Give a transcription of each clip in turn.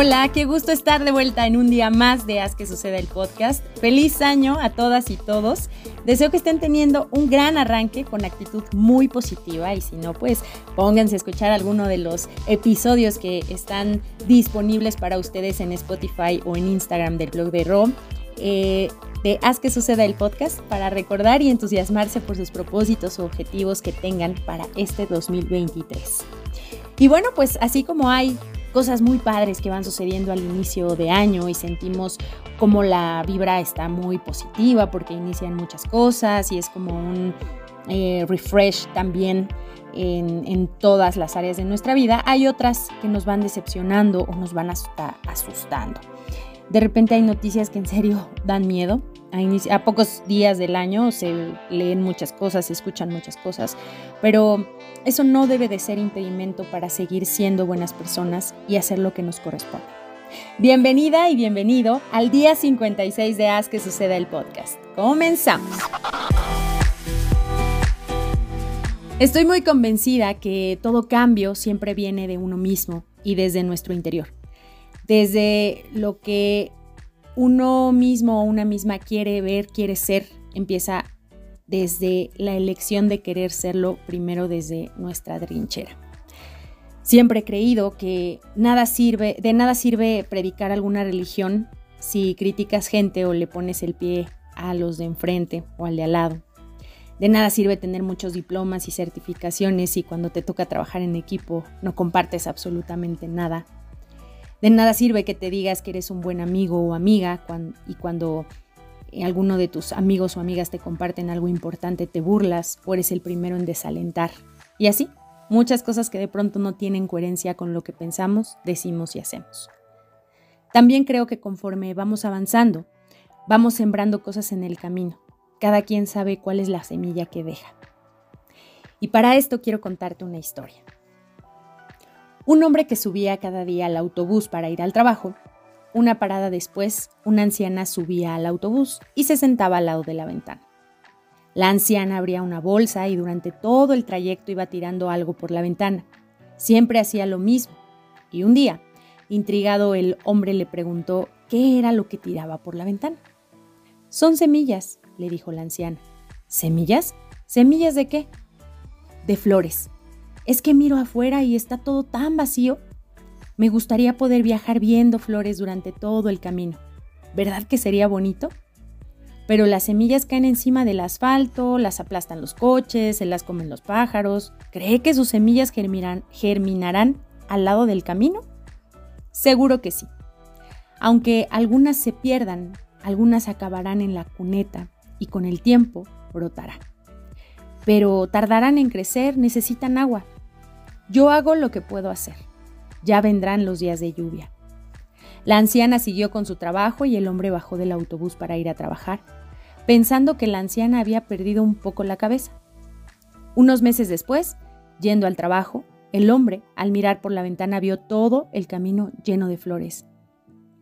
Hola, qué gusto estar de vuelta en un día más de Haz que suceda el podcast. Feliz año a todas y todos. Deseo que estén teniendo un gran arranque con actitud muy positiva y si no, pues pónganse a escuchar alguno de los episodios que están disponibles para ustedes en Spotify o en Instagram del blog de Rom. Eh, de Haz que suceda el podcast para recordar y entusiasmarse por sus propósitos o objetivos que tengan para este 2023. Y bueno, pues así como hay cosas muy padres que van sucediendo al inicio de año y sentimos como la vibra está muy positiva porque inician muchas cosas y es como un eh, refresh también en, en, todas las áreas de nuestra vida, hay otras que nos van decepcionando o nos van hasta asustando. De repente hay noticias que en serio dan miedo. A, a, pocos días del año se leen muchas cosas, se escuchan muchas cosas, pero eso no debe de ser impedimento para seguir siendo buenas personas y hacer lo que nos corresponde. Bienvenida y bienvenido al día 56 de Haz que suceda el podcast. Comenzamos. Estoy muy convencida que todo cambio siempre viene de uno mismo y desde nuestro interior desde lo que uno mismo o una misma quiere ver, quiere ser, empieza desde la elección de querer serlo primero desde nuestra trinchera. Siempre he creído que nada sirve, de nada sirve predicar alguna religión si criticas gente o le pones el pie a los de enfrente o al de al lado. De nada sirve tener muchos diplomas y certificaciones si cuando te toca trabajar en equipo no compartes absolutamente nada de nada sirve que te digas que eres un buen amigo o amiga y cuando eh, alguno de tus amigos o amigas te comparten algo importante te burlas o eres el primero en desalentar. Y así, muchas cosas que de pronto no tienen coherencia con lo que pensamos, decimos y hacemos. También creo que conforme vamos avanzando, vamos sembrando cosas en el camino. Cada quien sabe cuál es la semilla que deja. Y para esto quiero contarte una historia. Un hombre que subía cada día al autobús para ir al trabajo. Una parada después, una anciana subía al autobús y se sentaba al lado de la ventana. La anciana abría una bolsa y durante todo el trayecto iba tirando algo por la ventana. Siempre hacía lo mismo. Y un día, intrigado, el hombre le preguntó qué era lo que tiraba por la ventana. Son semillas, le dijo la anciana. ¿Semillas? ¿Semillas de qué? De flores, es que miro afuera y está todo tan vacío. Me gustaría poder viajar viendo flores durante todo el camino. ¿Verdad que sería bonito? Pero las semillas caen encima del asfalto, las aplastan los coches, se las comen los pájaros. ¿Cree que sus semillas germinarán al lado del camino? Seguro que sí. Aunque algunas se pierdan, algunas acabarán en la cuneta y con el tiempo brotarán. Pero tardarán en crecer, necesitan agua yo hago lo que puedo hacer. Ya vendrán los días de lluvia. La anciana siguió con su trabajo y el hombre bajó del autobús para ir a trabajar, pensando que la anciana había perdido un poco la cabeza. Unos meses después, yendo al trabajo, el hombre, al mirar por la ventana, vio todo el camino lleno de flores.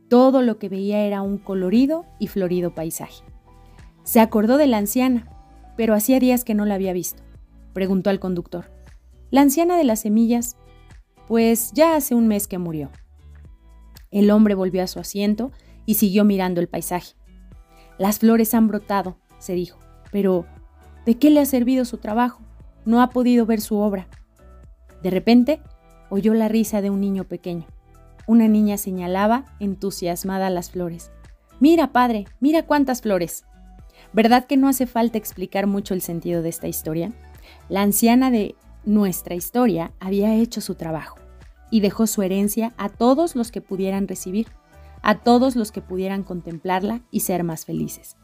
Todo lo que veía era un colorido y florido paisaje. Se acordó de la anciana, pero hacía días que no la había visto. Preguntó al conductor. La anciana de las semillas, pues ya hace un mes que murió. El hombre volvió a su asiento y siguió mirando el paisaje. Las flores han brotado, se dijo, pero ¿de qué le ha servido su trabajo? No ha podido ver su obra. De repente, oyó la risa de un niño pequeño. Una niña señalaba entusiasmada las flores. Mira, padre, mira cuántas flores. ¿Verdad que no hace falta explicar mucho el sentido de esta historia? La anciana de nuestra historia había hecho su trabajo y dejó su herencia a todos los que pudieran recibir, a todos los que pudieran contemplarla y ser más felices.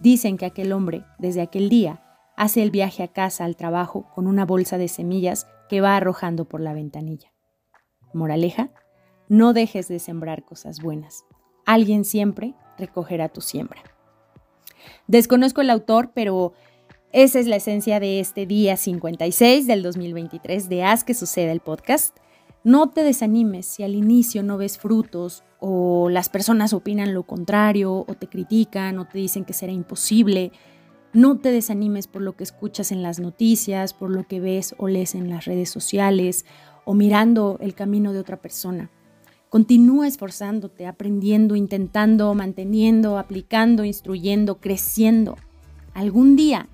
Dicen que aquel hombre, desde aquel día, hace el viaje a casa al trabajo con una bolsa de semillas que va arrojando por la ventanilla. Moraleja, no dejes de sembrar cosas buenas. Alguien siempre recogerá tu siembra. Desconozco el autor, pero esa es la esencia de este día 56 del 2023 de Haz que suceda el podcast. No te desanimes si al inicio no ves frutos o las personas opinan lo contrario o te critican o te dicen que será imposible. No te desanimes por lo que escuchas en las noticias, por lo que ves o lees en las redes sociales o mirando el camino de otra persona. Continúa esforzándote, aprendiendo, intentando, manteniendo, aplicando, instruyendo, creciendo. Algún día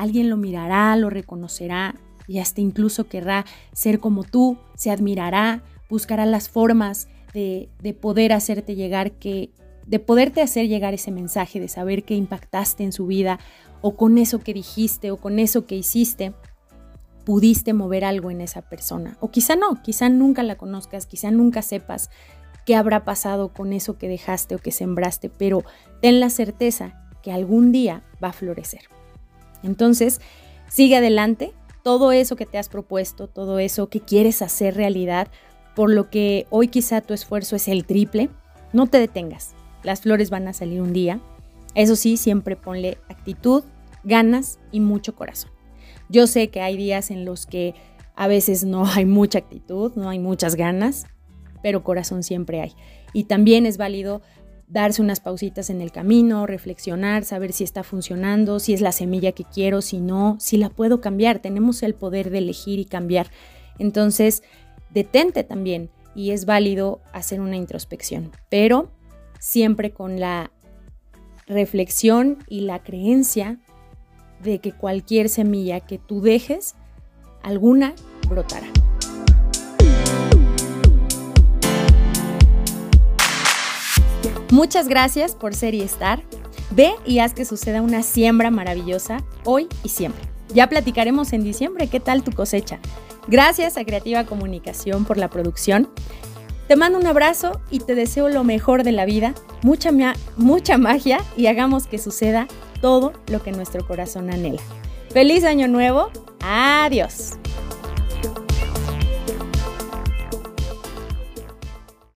alguien lo mirará, lo reconocerá y hasta incluso querrá ser como tú, se admirará, buscará las formas de, de poder hacerte llegar que de poderte hacer llegar ese mensaje, de saber que impactaste en su vida o con eso que dijiste o con eso que hiciste, pudiste mover algo en esa persona. O quizá no, quizá nunca la conozcas, quizá nunca sepas qué habrá pasado con eso que dejaste o que sembraste, pero ten la certeza que algún día va a florecer. Entonces, sigue adelante, todo eso que te has propuesto, todo eso que quieres hacer realidad, por lo que hoy quizá tu esfuerzo es el triple, no te detengas. Las flores van a salir un día. Eso sí, siempre ponle actitud, ganas y mucho corazón. Yo sé que hay días en los que a veces no hay mucha actitud, no hay muchas ganas, pero corazón siempre hay. Y también es válido darse unas pausitas en el camino, reflexionar, saber si está funcionando, si es la semilla que quiero, si no, si la puedo cambiar. Tenemos el poder de elegir y cambiar. Entonces, detente también y es válido hacer una introspección, pero siempre con la reflexión y la creencia de que cualquier semilla que tú dejes, alguna brotará. Muchas gracias por ser y estar. Ve y haz que suceda una siembra maravillosa hoy y siempre. Ya platicaremos en diciembre qué tal tu cosecha. Gracias a Creativa Comunicación por la producción. Te mando un abrazo y te deseo lo mejor de la vida, mucha, mucha magia y hagamos que suceda todo lo que nuestro corazón anhela. Feliz año nuevo. Adiós.